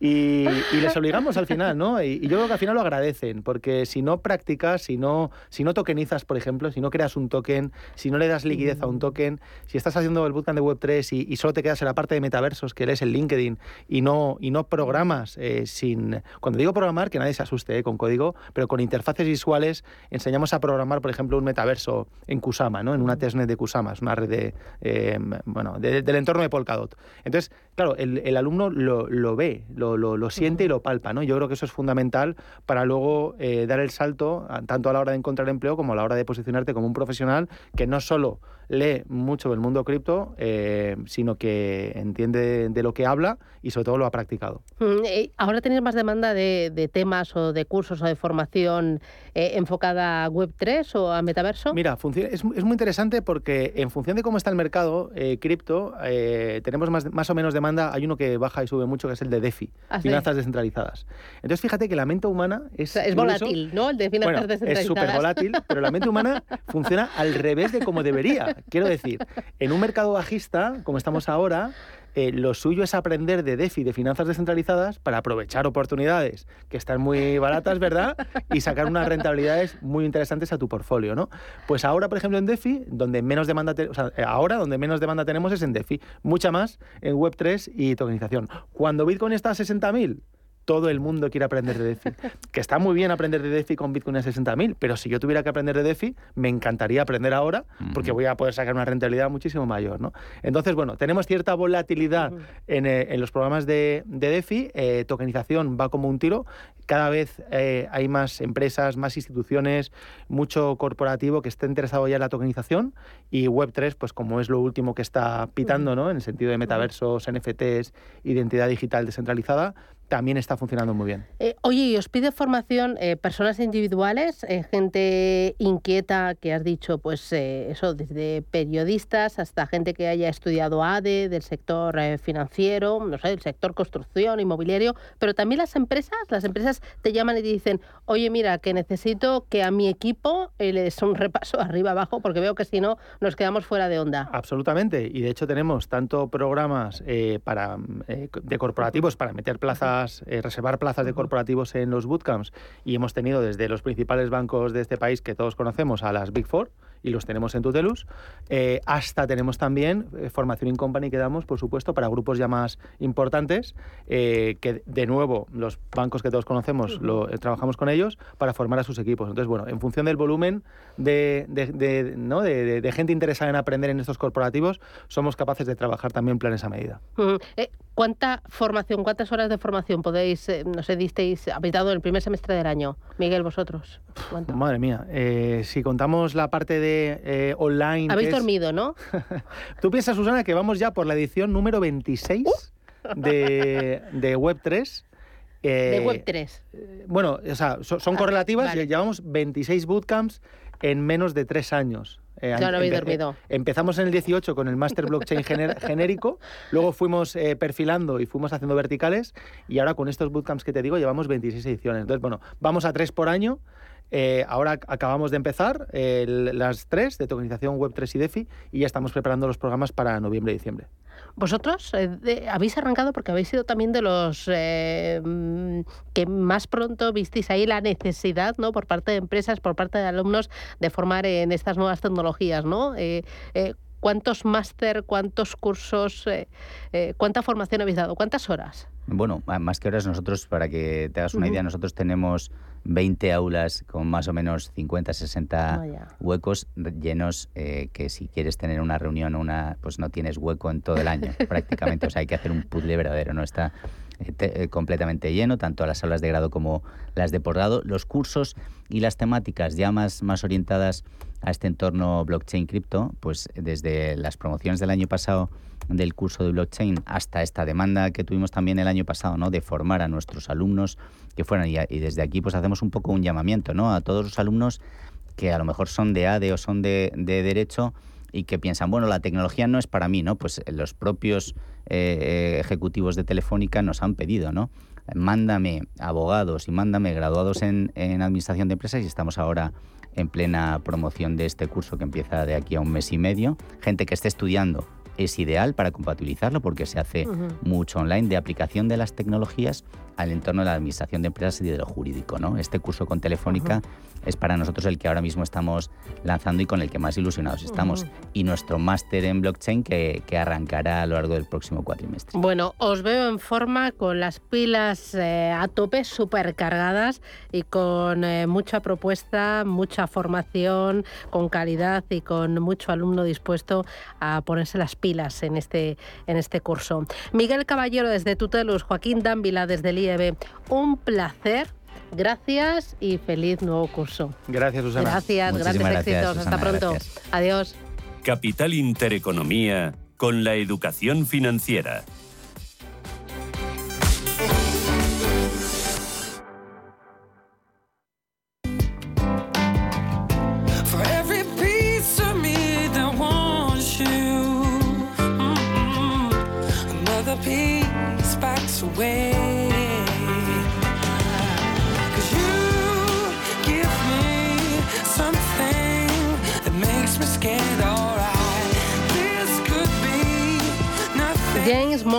Speaker 9: Y, les obligamos al final, ¿no? Y, yo creo que al final lo agradecen, porque si no practicas, si no, si no tokenizas, por ejemplo, si no creas un token, si no le das liquidez a un token, si estás haciendo el bootcamp de Web3 y, solo te quedas en la parte de metaversos, que lees el LinkedIn, y no, y no programas eh, sin... Cuando digo programar, que nadie se asuste eh, con código, pero con interfaces visuales enseñamos a programar, por ejemplo, un metaverso en Kusama, ¿no? En una testnet de Kusama, es una red de, eh, bueno, del entorno de Polkadot. Entonces, claro, el, alumno lo, lo ve, lo lo, lo, siente y lo palpa. ¿no? Yo creo que eso es fundamental para luego eh, dar el salto, tanto a la hora de encontrar empleo como a la hora de posicionarte como un profesional que no solo lee mucho del mundo cripto, eh, sino que entiende de lo que habla y sobre todo lo ha practicado.
Speaker 6: Mm, eh, ahora tenéis más demanda de, temas o de cursos o de formación eh, enfocada a Web3 o a metaverso.
Speaker 9: Mira, es, es, muy interesante porque en función de cómo está el mercado cripto, tenemos más, más o menos demanda. Hay uno que baja y sube mucho, que es el de DeFi, ah, finanzas descentralizadas. Entonces, fíjate que la mente humana es...
Speaker 6: es volátil, ¿no? El de finanzas descentralizadas.
Speaker 9: Es súper volátil, pero la mente humana funciona al revés de como debería. Quiero decir, en un mercado bajista, como estamos ahora, eh, lo suyo es aprender de DeFi, de finanzas descentralizadas, para aprovechar oportunidades que están muy baratas, ¿verdad? Y sacar unas rentabilidades muy interesantes a tu portfolio, ¿no? Pues ahora, por ejemplo, en DeFi, donde menos demanda, sea, ahora donde menos demanda tenemos es en DeFi, mucha más en Web3 y tokenización. Cuando Bitcoin está a 60.000, todo el mundo quiere aprender de DeFi. que está muy bien aprender de DeFi con Bitcoin a 60.000, pero si yo tuviera que aprender de DeFi, me encantaría aprender ahora porque voy a poder sacar una rentabilidad muchísimo mayor. ¿no? Entonces, bueno, tenemos cierta volatilidad en, eh, en, los programas de, de DeFi. Eh, tokenización va como un tiro. Cada vez eh, hay más empresas, más instituciones, mucho corporativo que esté interesado ya en la tokenización y Web3, pues como es lo último que está pitando, ¿no? En el sentido de metaversos, NFTs, identidad digital descentralizada, también está funcionando muy bien.
Speaker 6: Eh, oye, ¿y os pide formación eh, personas individuales, eh, gente inquieta que has dicho, pues eso, desde periodistas hasta gente que haya estudiado ADE, del sector financiero, no sé, del sector construcción, inmobiliario, pero también las empresas, las empresas te llaman y te dicen, oye, mira, que necesito que a mi equipo les un repaso arriba abajo porque veo que si no nos quedamos fuera de onda.
Speaker 9: Absolutamente, y de hecho tenemos tanto programas para de corporativos para meter plazas eh, reservar plazas de corporativos en los bootcamps y hemos tenido desde los principales bancos de este país que todos conocemos a las Big Four, y los tenemos en Tutelus. Eh, hasta tenemos también eh, formación in company que damos, por supuesto, para grupos ya más importantes, eh, que de nuevo los bancos que todos conocemos lo, trabajamos con ellos para formar a sus equipos. Entonces, bueno, en función del volumen de, de, ¿no? de, gente interesada en aprender en estos corporativos, somos capaces de trabajar también planes a medida.
Speaker 6: ¿Cuánta formación, cuántas horas de formación podéis, no sé, disteis, habéis dado en el primer semestre del año? Miguel, vosotros.
Speaker 9: Madre mía, si contamos la parte de eh, online.
Speaker 6: Habéis dormido, ¿no?
Speaker 9: ¿Tú piensas, Susana, que vamos ya por la edición número 26 de, de Web3?
Speaker 6: de eh, Web3.
Speaker 9: Bueno, o sea, son, ah, correlativas llevamos 26 bootcamps en menos de tres años.
Speaker 6: Eh, no habéis dormido.
Speaker 9: empezamos en el 18 con el Master Blockchain genérico, luego fuimos perfilando y fuimos haciendo verticales y ahora con estos bootcamps que te digo llevamos 26 ediciones. Entonces, bueno, vamos a tres por año eh, ahora acabamos de empezar las tres de tokenización Web3 y DeFi y ya estamos preparando los programas para noviembre y diciembre.
Speaker 6: Vosotros eh, habéis arrancado porque habéis sido también de los eh, mm, que más pronto visteis ahí la necesidad, ¿no? Por parte de empresas, por parte de alumnos, de formar en estas nuevas tecnologías, ¿no? ¿Cuántos máster, cuántos cursos, cuánta formación habéis dado? ¿Cuántas horas?
Speaker 8: Bueno, más que horas, nosotros, para que te hagas una idea, nosotros tenemos 20 aulas con más o menos 50, 60 huecos llenos eh, que si quieres tener una reunión una pues no tienes hueco en todo el año prácticamente. O sea, hay que hacer un puzzle verdadero, ¿no? Está eh, completamente lleno, tanto las aulas de grado como las de posgrado. Los cursos y las temáticas ya más, más orientadas a este entorno blockchain cripto, pues desde las promociones del año pasado del curso de blockchain hasta esta demanda que tuvimos también el año pasado, ¿no? De formar a nuestros alumnos que fueran. Y, desde aquí pues hacemos un poco un llamamiento, ¿no? A todos los alumnos que a lo mejor son de ADE o son de, Derecho y que piensan, bueno, la tecnología no es para mí, ¿no? Pues los propios eh, eh, ejecutivos de Telefónica nos han pedido, ¿no? Mándame abogados y mándame graduados en, en administración de empresas y estamos ahora en plena promoción de este curso que empieza de aquí a un mes y medio. Gente que esté estudiando es ideal para compatibilizarlo porque se hace mucho online de aplicación de las tecnologías al entorno de la administración de empresas y de lo jurídico. ¿no? Este curso con Telefónica es para nosotros el que ahora mismo estamos lanzando y con el que más ilusionados estamos. Y nuestro máster en blockchain que, que, arrancará a lo largo del próximo cuatrimestre.
Speaker 6: Bueno, os veo en forma con las pilas eh, a tope, súper cargadas y con eh, mucha propuesta, mucha formación, con calidad y con mucho alumno dispuesto a ponerse las pilas pilas en este, en este curso. Miguel Caballero desde Tutelus, Joaquín Dávila desde el IEB. Un placer Gracias y feliz nuevo curso.
Speaker 9: Gracias, Susana.
Speaker 6: Gracias, grandes éxitos. Hasta pronto. Adiós.
Speaker 3: Capital Intereconomía con la educación financiera.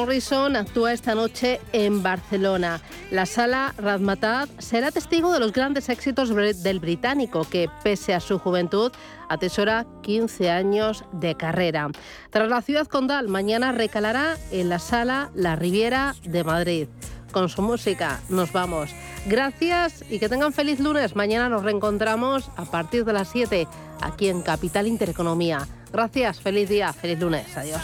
Speaker 6: Morrison actúa esta noche en Barcelona. La sala Razmataz será testigo de los grandes éxitos del británico, que pese a su juventud atesora 15 años de carrera. Tras la ciudad condal, mañana recalará en la sala La Riviera de Madrid. Con su música nos vamos. Gracias y que tengan feliz lunes. Mañana nos reencontramos a partir de las 7 aquí en Capital Intereconomía. Gracias, feliz día, feliz lunes. Adiós.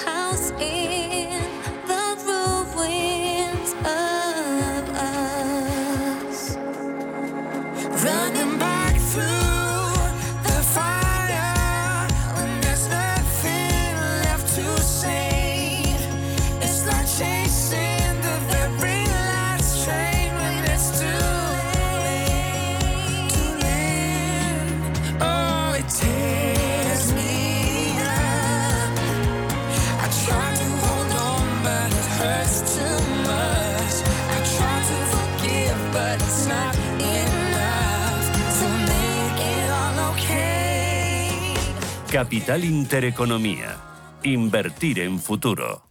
Speaker 3: Intereconomía. Invertir en futuro.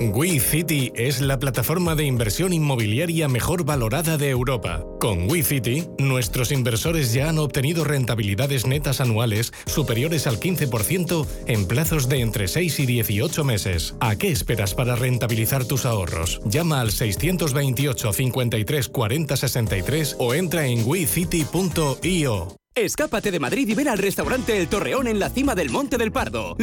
Speaker 10: WeCity es la plataforma de inversión inmobiliaria mejor valorada de Europa. Con WeCity, nuestros inversores ya han obtenido rentabilidades netas anuales superiores al 15% en plazos de entre 6 y 18 meses. ¿A qué esperas para rentabilizar tus ahorros? Llama al 628 53 40 63 o entra en wecity.io.
Speaker 11: Escápate de Madrid y ven al restaurante El Torreón en la cima del Monte del Pardo.